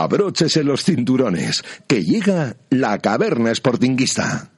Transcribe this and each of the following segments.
Abróchese los cinturones, que llega la caverna sportinguista.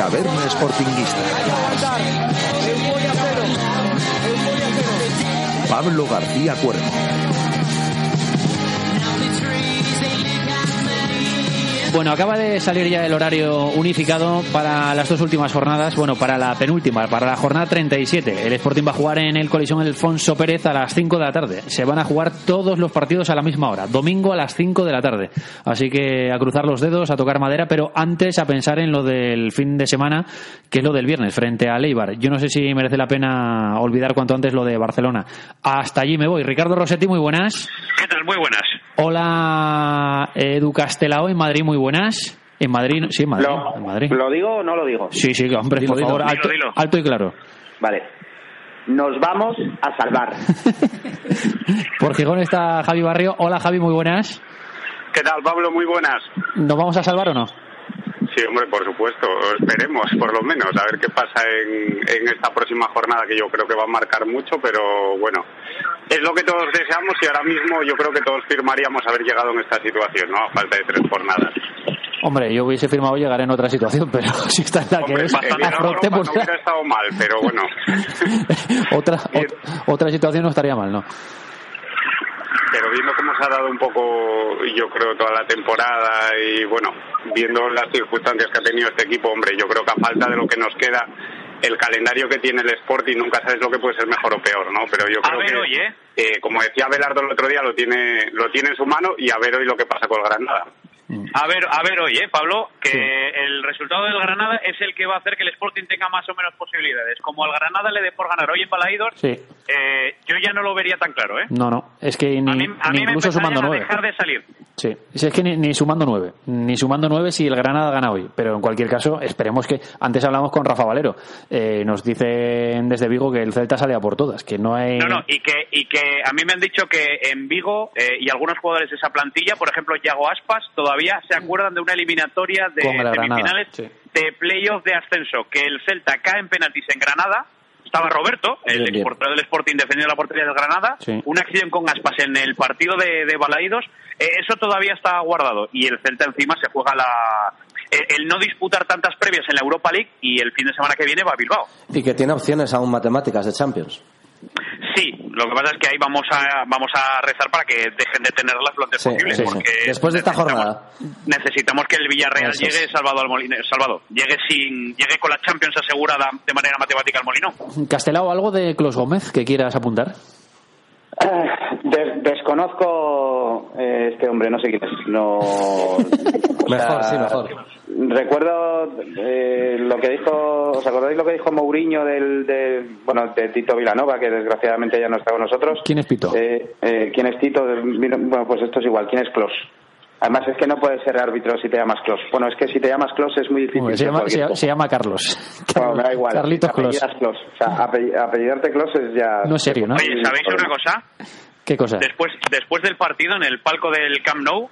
La caverna sportinguista. Pablo García Cuervo. Bueno, acaba de salir ya el horario unificado para las dos últimas jornadas. Bueno, para la penúltima, para la jornada 37. El Sporting va a jugar en el Colisión Alfonso Pérez a las 5 de la tarde. Se van a jugar todos los partidos a la misma hora. Domingo a las 5 de la tarde. Así que a cruzar los dedos, a tocar madera, pero antes a pensar en lo del fin de semana, que es lo del viernes, frente a Leibar. Yo no sé si merece la pena olvidar cuanto antes lo de Barcelona. Hasta allí me voy. Ricardo Rossetti, muy buenas. ¿Qué tal? Muy buenas. Hola, Edu Castelao en Madrid, muy buenas. En Madrid, sí, en Madrid. Lo, en Madrid. ¿Lo digo o no lo digo? Sí, sí, hombre, por favor, alto, alto y claro. Vale. Nos vamos a salvar. Por Gijón está Javi Barrio. Hola, Javi, muy buenas. ¿Qué tal, Pablo? Muy buenas. ¿Nos vamos a salvar o no? Sí, hombre, por supuesto. Esperemos, por lo menos, a ver qué pasa en, en esta próxima jornada, que yo creo que va a marcar mucho, pero bueno, es lo que todos deseamos y ahora mismo yo creo que todos firmaríamos haber llegado en esta situación, ¿no? A falta de tres jornadas. Hombre, yo hubiese firmado llegar en otra situación, pero si está en la que Hombre, es, bastante afrontemos no hubiera estado mal, pero bueno. otra, ot- otra situación no estaría mal, ¿no? pero viendo cómo se ha dado un poco, yo creo, toda la temporada y bueno, viendo las circunstancias que ha tenido este equipo, hombre, yo creo que a falta de lo que nos queda, el calendario que tiene el Sporting nunca sabes lo que puede ser mejor o peor, ¿no? Pero yo A creo ver que, hoy, ¿eh? eh, como decía Belardo el otro día, lo tiene, lo tiene en su mano y a ver hoy lo que pasa con el Granada. A ver, a ver hoy, ¿eh, Pablo? Que el resultado del Granada es el que va a hacer que el Sporting tenga más o menos posibilidades. Como al Granada le dé por ganar hoy en Balaídos, Sí. eh, yo ya no lo vería tan claro, ¿eh? No, no, es que ni, A mí, a ni mí me incluso sumando empezarían a dejar de salir. Sí, Si es que ni, ni sumando nueve, ni sumando nueve si el Granada gana hoy. Pero en cualquier caso, esperemos que. Antes hablamos con Rafa Valero, eh, nos dicen desde Vigo que el Celta sale a por todas, que no hay. No, no, y que, y que a mí me han dicho que en Vigo eh, y algunos jugadores de esa plantilla, por ejemplo, Yago Aspas, todavía se acuerdan de una eliminatoria de semifinales sí. de playoff de ascenso, que el Celta cae en penaltis en Granada. Estaba Roberto, el Bien, bien. exportador del Sporting defendiendo la portería del Granada. Sí. Una acción con Aspas en el partido de, de Balaídos. eh, eso todavía está guardado. Y el Celta encima se juega la el, el no disputar tantas previas en la Europa League y el fin de semana que viene va a Bilbao. Y que tiene opciones aún matemáticas de Champions. Sí, lo que pasa es que ahí vamos a vamos a rezar para que dejen de tenerlas lo antes Sí, posible. sí, sí. porque Después de esta jornada. Necesitamos que el Villarreal Eso es. llegue salvado al molino, salvado, llegue sin llegue con la Champions asegurada de manera matemática al molino. Castelao, ¿algo de Clos Gómez que quieras apuntar? Des- desconozco eh, este hombre, no sé quién es. No, Mejor, sí, mejor. Recuerdo eh, lo que dijo, ¿os acordáis lo que dijo Mourinho del, de, bueno, de Tito Vilanova, que desgraciadamente ya no está con nosotros? ¿Quién es Pito? Eh, eh, ¿Quién es Tito? Bueno, pues esto es igual. ¿Quién es Klos? Además es que no puedes ser árbitro si te llamas Klos. Bueno, es que si te llamas Klos es muy difícil. Se, llama, se, se llama Carlos. Bueno, me da igual. Carlitos Klos. O sea, apell- apellidarte Klos es ya... No es serio, ¿no? Oye, ¿sabéis una cosa? ¿Qué cosa? Después después del partido en el palco del Camp Nou,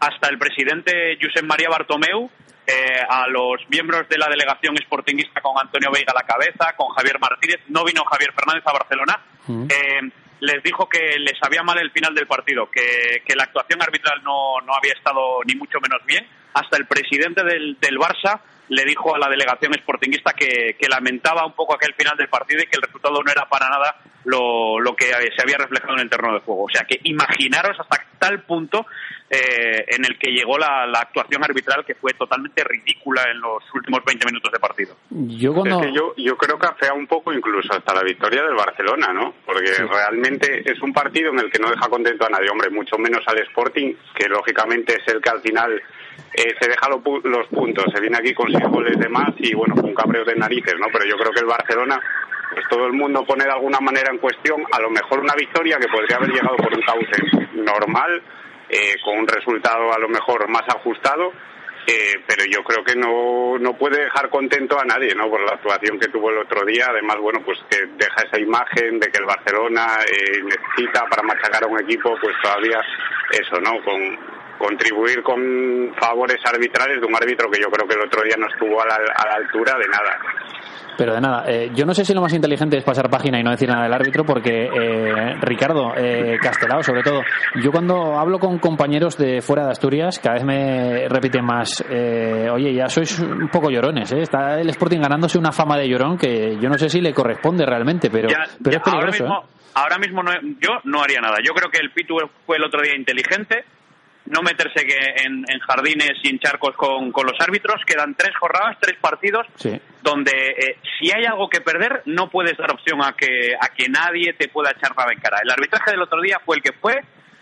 hasta el presidente Josep María Bartomeu eh, a los miembros de la delegación sportinguista con Antonio Veiga a la cabeza, con Javier Martínez, no vino Javier Fernández a Barcelona, eh, les dijo que les sabía mal el final del partido, que, que la actuación arbitral no, no había estado ni mucho menos bien. Hasta el presidente del, del Barça le dijo a la delegación sportinguista que, que lamentaba un poco aquel final del partido y que el resultado no era para nada lo, lo que se había reflejado en el terreno de juego. O sea que imaginaros hasta tal punto eh, en el que llegó la, la, actuación arbitral que fue totalmente ridícula en los últimos 20 minutos de partido. Yo, cuando... yo, yo creo que afea un poco incluso hasta la victoria del Barcelona, ¿no? Porque realmente es un partido en el que no deja contento a nadie, hombre, mucho menos al Sporting, que lógicamente es el que al final eh, se deja lo, los puntos, se viene aquí con seis goles de más y bueno, con cabreo de narices, ¿no? Pero yo creo que el Barcelona pues todo el mundo pone de alguna manera en cuestión a lo mejor una victoria que podría haber llegado por un cauce normal, eh, con un resultado a lo mejor más ajustado, eh, pero yo creo que no, no puede dejar contento a nadie, ¿no? Por la actuación que tuvo el otro día, además, bueno, pues que deja esa imagen de que el Barcelona eh, necesita para machacar a un equipo, pues todavía eso, ¿no? Con, contribuir con favores arbitrales de un árbitro que yo creo que el otro día no estuvo a la, a la altura de nada. Pero de nada, eh, yo no sé si lo más inteligente es pasar página y no decir nada del árbitro, porque eh, Ricardo, eh, Castelao sobre todo, yo cuando hablo con compañeros de fuera de Asturias, cada vez me repiten más, eh, oye, ya sois un poco llorones, ¿eh? está el Sporting ganándose una fama de llorón que yo no sé si le corresponde realmente, pero, Ya, pero ya, es peligroso. Ahora mismo, ahora mismo no- yo no haría nada. Yo creo que el Pitu fue el otro día inteligente, no meterse que en, en jardines sin charcos con, con los árbitros. Quedan tres jornadas, tres partidos, Sí. donde eh, si hay algo que perder, no puedes dar opción a que, a que nadie te pueda echar nada en cara. El arbitraje del otro día fue el que fue.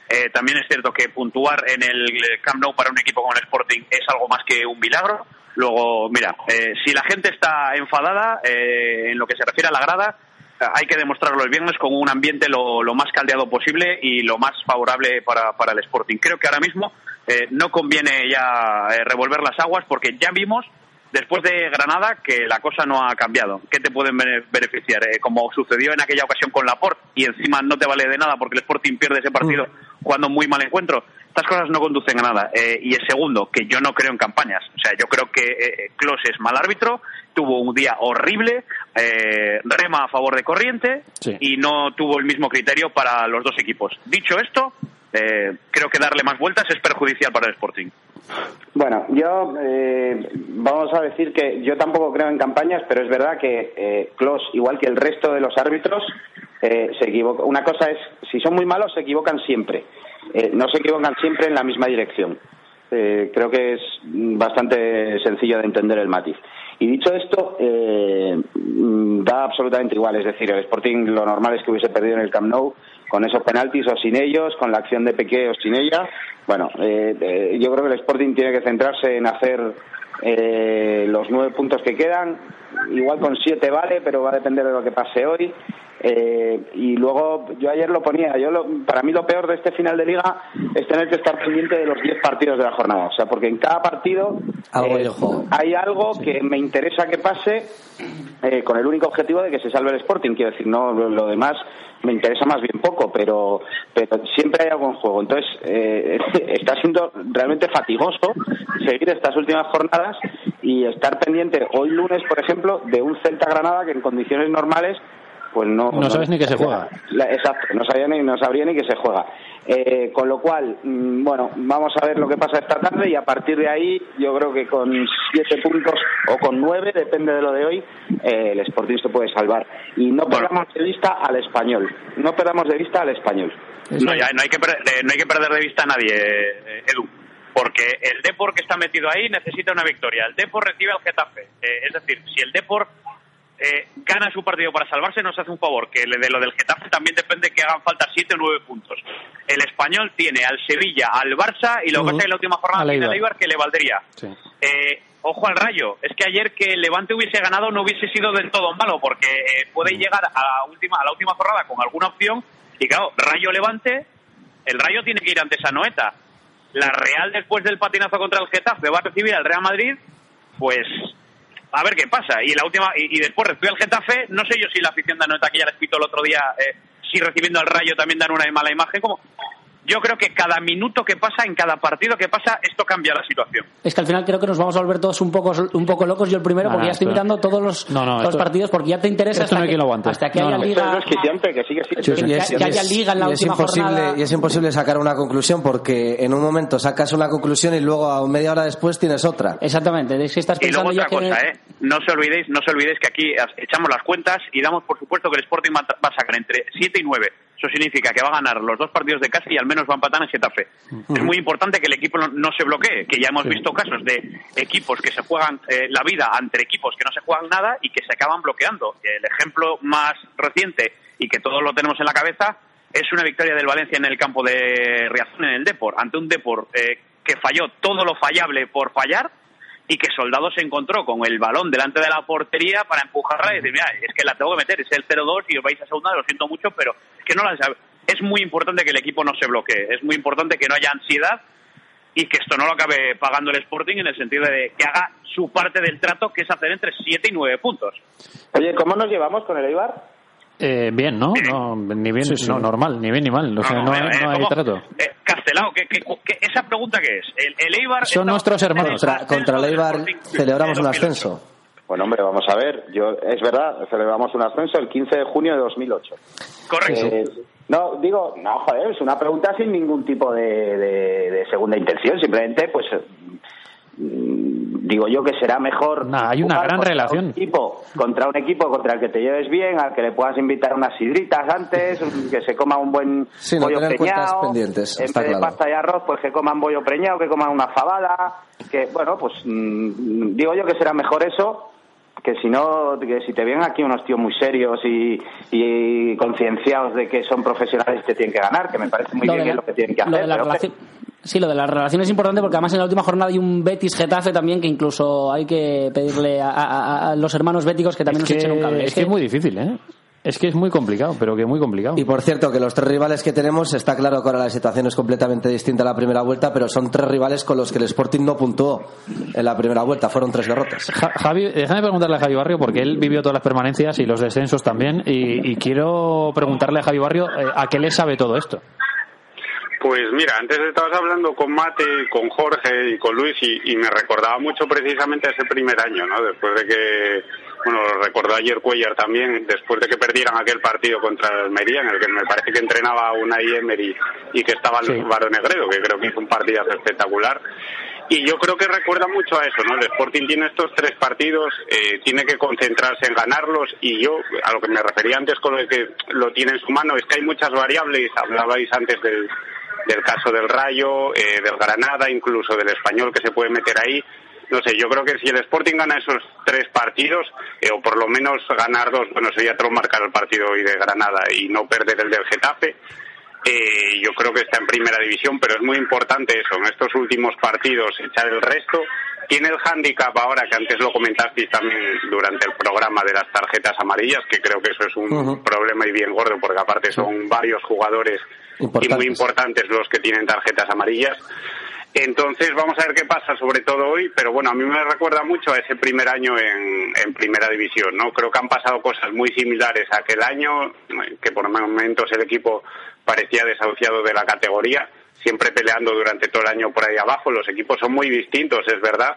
Eh, también es cierto que puntuar en el Camp Nou para un equipo como el Sporting es algo más que un milagro. Luego, mira, eh, si la gente está enfadada eh, en lo que se refiere a la grada, eh, hay que demostrarlo el viernes con un ambiente lo, lo más caldeado posible y lo más favorable para, para el Sporting. Creo que ahora mismo eh, no conviene ya eh, revolver las aguas porque ya vimos después de Granada que la cosa no ha cambiado. ¿Qué te pueden bene- beneficiar? Eh, como sucedió en aquella ocasión con Laporte y encima no te vale de nada porque el Sporting pierde ese partido jugando un muy mal encuentro. Estas cosas no conducen a nada. Eh, y el segundo, que yo no creo en campañas. O sea, yo creo que Klos es mal árbitro, tuvo un día horrible, eh, rema a favor de corriente Sí. y no tuvo el mismo criterio para los dos equipos. Dicho esto, eh, creo que darle más vueltas es perjudicial para el Sporting. Bueno, yo eh, vamos a decir que yo tampoco creo en campañas, pero es verdad que eh, Klos, igual que el resto de los árbitros, eh, se equivoca. Una cosa es, si son muy malos, se equivocan siempre. Eh, no se equivocan siempre en la misma dirección. Eh, creo que es bastante sencillo de entender el matiz. Y dicho esto, eh, mm, da absolutamente igual. Es decir, el Sporting lo normal es que hubiese perdido en el Camp Nou con esos penaltis o sin ellos, con la acción de Peque o sin ella. Bueno, eh, eh, yo creo que el Sporting tiene que centrarse en hacer eh, los nueve puntos que quedan. Igual con siete vale, pero va a depender de lo que pase hoy. Eh, y luego, yo ayer lo ponía, yo lo- para mí lo peor de este final de liga es tener que estar pendiente de los 10 partidos de la jornada. O sea, porque en cada partido Algo eh, hay algo que me interesa que pase eh, con el único objetivo de que se salve el Sporting. Quiero decir, no lo, lo demás me interesa más bien poco, pero, pero siempre hay algo en juego. Entonces, eh, está siendo realmente fatigoso seguir estas últimas jornadas y estar pendiente hoy lunes, por ejemplo, de un Celta Granada que en condiciones normales pues no, No sabes ni que se juega. La- exacto, no sabía ni, no sabría ni que se juega. Eh, con lo cual, mm, bueno, vamos a ver lo que pasa esta tarde y a partir de ahí, yo creo que con siete puntos o con nueve, depende de lo de hoy, eh, el Sporting se puede salvar. Y no perdamos de vista al español. No perdamos de vista al español. No, ya, no, hay que per- eh, no hay que perder de vista a nadie, eh, Edu. Porque el Depor que está metido ahí necesita una victoria. El Depor recibe al Getafe. Eh, es decir, si el Depor eh, gana su partido para salvarse, nos hace un favor. Que de lo del Getafe también depende que hagan falta siete o nueve puntos. El español tiene al Sevilla, al Barça y lo que pasa en la última jornada al Eibar. Eibar que le valdría. Sí. Eh, ojo al Rayo, es que ayer que el Levante hubiese ganado no hubiese sido del todo malo, porque eh, puede llegar a la última a la última jornada con alguna opción y claro, Rayo Levante, el Rayo tiene que ir ante esa noeta. La Real después del patinazo contra el Getafe va a recibir al Real Madrid, pues a ver qué pasa. Y la última y, después recibe al Getafe, no sé yo si la afición de Anoeta que ya les pito el otro día, eh, si recibiendo al Rayo también dan una mala imagen, como yo creo que cada minuto que pasa, en cada partido que pasa, esto cambia la situación. Es que al final creo que nos vamos a volver todos un poco, un poco locos. Yo el primero, No, porque no, ya estoy esto- mirando todos los, No, no, los esto- partidos, porque ya te interesa esto no hasta, hay que, quien lo aguante. hasta que No, haya no. liga. Y es, que haya y es- liga en la y es última imposible, jornada. y es imposible sacar una conclusión porque en un momento sacas una conclusión y luego a media hora después tienes otra. Exactamente, es que estás Y luego pensando otra ya que... cosa, ¿eh? No se olvidéis, no se olvidéis que aquí echamos las cuentas y damos por supuesto que el Sporting va a va a sacar entre 7 y 9. Eso significa que va a ganar los dos partidos de casa y al menos va a empatar en Getafe. Es muy importante que el equipo no, no se bloquee, que ya hemos visto casos de equipos que se juegan eh, la vida entre equipos que no se juegan nada y que se acaban bloqueando. El ejemplo más reciente y que todos lo tenemos en la cabeza es una victoria del Valencia en el campo de Riazón en el Depor, ante un Depor eh, que falló todo lo fallable por fallar y que Soldado se encontró con el balón delante de la portería para empujarla y decir, mira, es que la tengo que meter, es el 0-2 y os vais a segunda, lo siento mucho, pero es que no la sabe. Es muy importante que el equipo no se bloquee, es muy importante que no haya ansiedad y que esto no lo acabe pagando el Sporting en el sentido de que haga su parte del trato, que es hacer entre 7 y 9 puntos. Oye, ¿cómo nos llevamos con el Eibar? Eh, bien, ¿no? no ni bien, no, normal, ni bien ni mal. O sea, no, eh, no hay ¿cómo? trato. Eh, Castelao, ¿qué, qué, qué- esa pregunta qué es? ¿El, el Eibar Son nuestros hermanos. Contra, contra el Eibar celebramos un 2008. ascenso. Bueno, hombre, vamos a ver. Yo, es verdad, celebramos un ascenso el 15 de junio de 2008. Correcto. Eh, no, digo, no, joder, es una pregunta sin ningún tipo de, de- de segunda intención. Simplemente, pues, digo yo que será mejor. Nah, hay una jugar gran contra relación. Un equipo, contra un equipo contra el que te lleves bien, al que le puedas invitar unas sidritas antes, que se coma un buen Sí, no bollo preñado. pendientes, en vez de claro. pasta y arroz, pues que coman bollo preñado, que coman una fabada. Que, bueno, pues mm, digo yo que será mejor eso que si no, que si te vienen aquí unos tíos muy serios y, y concienciados de que son profesionales y te tienen que ganar, que me parece muy Lo bien de que es la- lo que tienen que lo hacer. de la que- relación- Sí, lo de la relación es importante porque además en la última jornada hay un Betis Getafe también que incluso hay que pedirle a, a- a los hermanos béticos que también Es nos echen un que, cable. es que es muy difícil, ¿eh? Es que es muy complicado, pero que muy complicado. Y por cierto, que los tres rivales que tenemos, está claro que ahora la situación es completamente distinta a la primera vuelta, pero son tres rivales con los que el Sporting no puntuó en la primera vuelta, fueron tres derrotas. Ja- Javi, déjame preguntarle a Javi Barrio, porque él vivió todas las permanencias y los descensos también, y, y quiero preguntarle a Javi Barrio eh, a qué le sabe todo esto. Pues mira, antes estabas hablando con Mate, con Jorge y con Luis y, y me recordaba mucho precisamente ese primer año, ¿no? Después de que, bueno, lo recordó ayer Cuellar también, después de que perdieran aquel partido contra el Almería, en el que me parece que entrenaba una Emery y que estaba Sí. Álvaro Negredo, que creo que hizo un partidazo espectacular. Y yo creo que recuerda mucho a eso, ¿no? El Sporting tiene estos tres partidos, eh, tiene que concentrarse en ganarlos y yo, a lo que me refería antes con lo que lo tiene en su mano, es que hay muchas variables, hablabais antes del, del caso del Rayo, eh, del Granada, incluso del Español que se puede meter ahí. No sé, yo creo que si el Sporting gana esos tres partidos, eh, o por lo menos ganar dos, bueno, sería otro marcar el partido hoy de Granada y no perder el del Getafe, eh, yo creo que está en primera división, pero es muy importante eso, en estos últimos partidos echar el resto. Tiene el hándicap ahora, que antes lo comentasteis también durante el programa de las tarjetas amarillas, que creo que eso es un problema y bien gordo, porque aparte son varios jugadores y muy importantes los que tienen tarjetas amarillas. Entonces vamos a ver qué pasa, sobre todo hoy, pero bueno, a mí me recuerda mucho a ese primer año en, primera división, ¿no? Creo que han pasado cosas muy similares a aquel año, que por momentos el equipo parecía desahuciado de la categoría, siempre peleando durante todo el año por ahí abajo, los equipos son muy distintos, es verdad,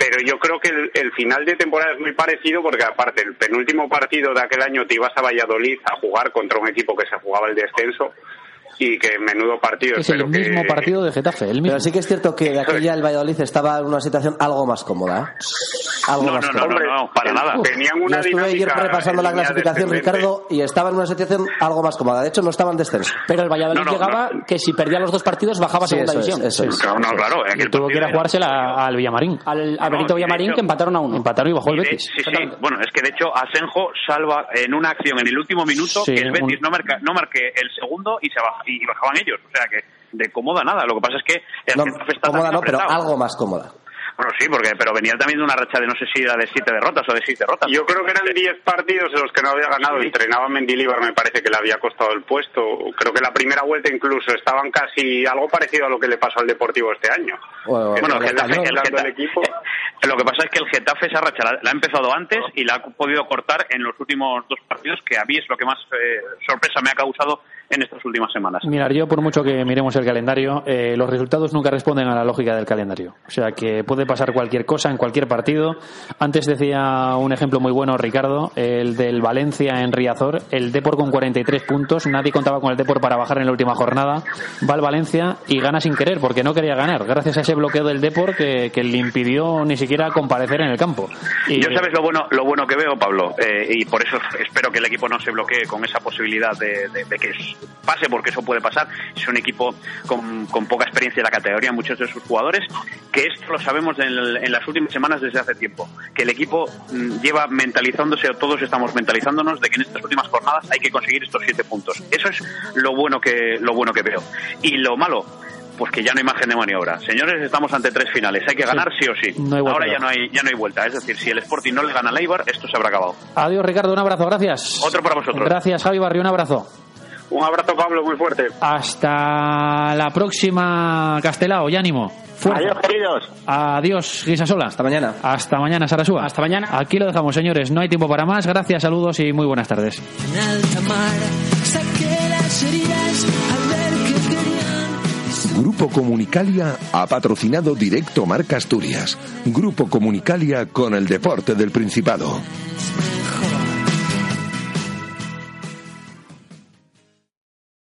pero yo creo que el final de temporada es muy parecido porque aparte el penúltimo partido de aquel año te ibas a Valladolid a jugar contra un equipo que se jugaba el descenso y que menudo partido Es el que- mismo partido de Getafe, el mismo. Pero sí que es cierto que de aquella el Valladolid estaba en una situación algo más cómoda. ¿eh? Algo No, más no, no, cómoda. no, no, para nada. Tenían Yo una estuve ayer repasando la clasificación. Ricardo, y estaba en una situación algo más cómoda. De hecho, no estaba en descenso. Pero el Valladolid No, no, llegaba no. que si perdía los dos partidos bajaba a Sí, segunda eso es, división. eso es. No, no, claro. Y tuvo que ir a jugársela a- al Villamarín. Al, No, Benito Villamarín hecho- que empataron a uno. Empataron y bajó el Y Betis. sí, sí. Bueno, es que de hecho Asenjo salva en una acción en el último minuto que el Betis un- no, marca, no marque el segundo y se baja, y bajaban ellos. O sea que de cómoda nada. Lo que pasa es que el No, cómoda no, pero algo más cómoda. Bueno, sí, porque pero venía también de una racha de no sé si era de siete derrotas o de seis derrotas. Yo creo que eran 10 partidos en los que no había ganado. Entrenaba Mendilibar, me parece que le había costado el puesto. Creo que la primera vuelta incluso estaban casi algo parecido a lo que le pasó al Deportivo este año. Bueno, el el el equipo. Lo que pasa es que el Getafe esa racha la, la ha empezado antes y la ha podido cortar en los últimos dos partidos, que a mí es lo que más eh, sorpresa me ha causado en estas últimas semanas. Mirar, yo por mucho que miremos el calendario, eh, los resultados nunca responden a la lógica del calendario. O sea que puede pasar cualquier cosa en cualquier partido. Antes decía un ejemplo muy bueno Ricardo, el del Valencia en Riazor, el Depor con 43 puntos, nadie contaba con el Depor para bajar en la última jornada, va al Valencia y gana sin querer, porque no quería ganar, gracias a ese bloqueo del Depor que, le impidió ni siquiera comparecer en el campo. Y, Yo sabes lo bueno, lo bueno que veo, Pablo, eh, y por eso espero que el equipo no se bloquee con esa posibilidad de, que pase, porque eso puede pasar. Es un equipo con, con poca experiencia en la categoría, muchos de sus jugadores, que esto lo sabemos en, el- en las últimas semanas desde hace tiempo, que el equipo mm, lleva mentalizándose, o todos estamos mentalizándonos, de que en estas últimas jornadas hay que conseguir estos siete puntos. Eso es lo bueno que, lo bueno que veo. Y lo malo, pues que ya no hay margen de maniobra. Señores, estamos ante tres finales. Hay que ganar sí, o sí. No hay vuelta Ahora ya no hay, ya no hay vuelta. Es decir, si el Sporting no le gana al Eibar, esto se habrá acabado. Adiós Ricardo, un abrazo, gracias. Otro para vosotros. Gracias Javi Barrio, un abrazo. Un abrazo, Pablo, muy fuerte. Hasta la próxima Castelao y ánimo. Fuerza. Adiós, queridos. Adiós, Gisasola. Hasta mañana. Hasta mañana, Sarasúa. Hasta mañana. Aquí lo dejamos, señores. No hay tiempo para más. Gracias, saludos y muy buenas tardes. en alta mar. Saqué las heridas al ver que querían. Grupo Comunicalia ha patrocinado directo Marca Asturias. Grupo Comunicalia con el deporte del Principado.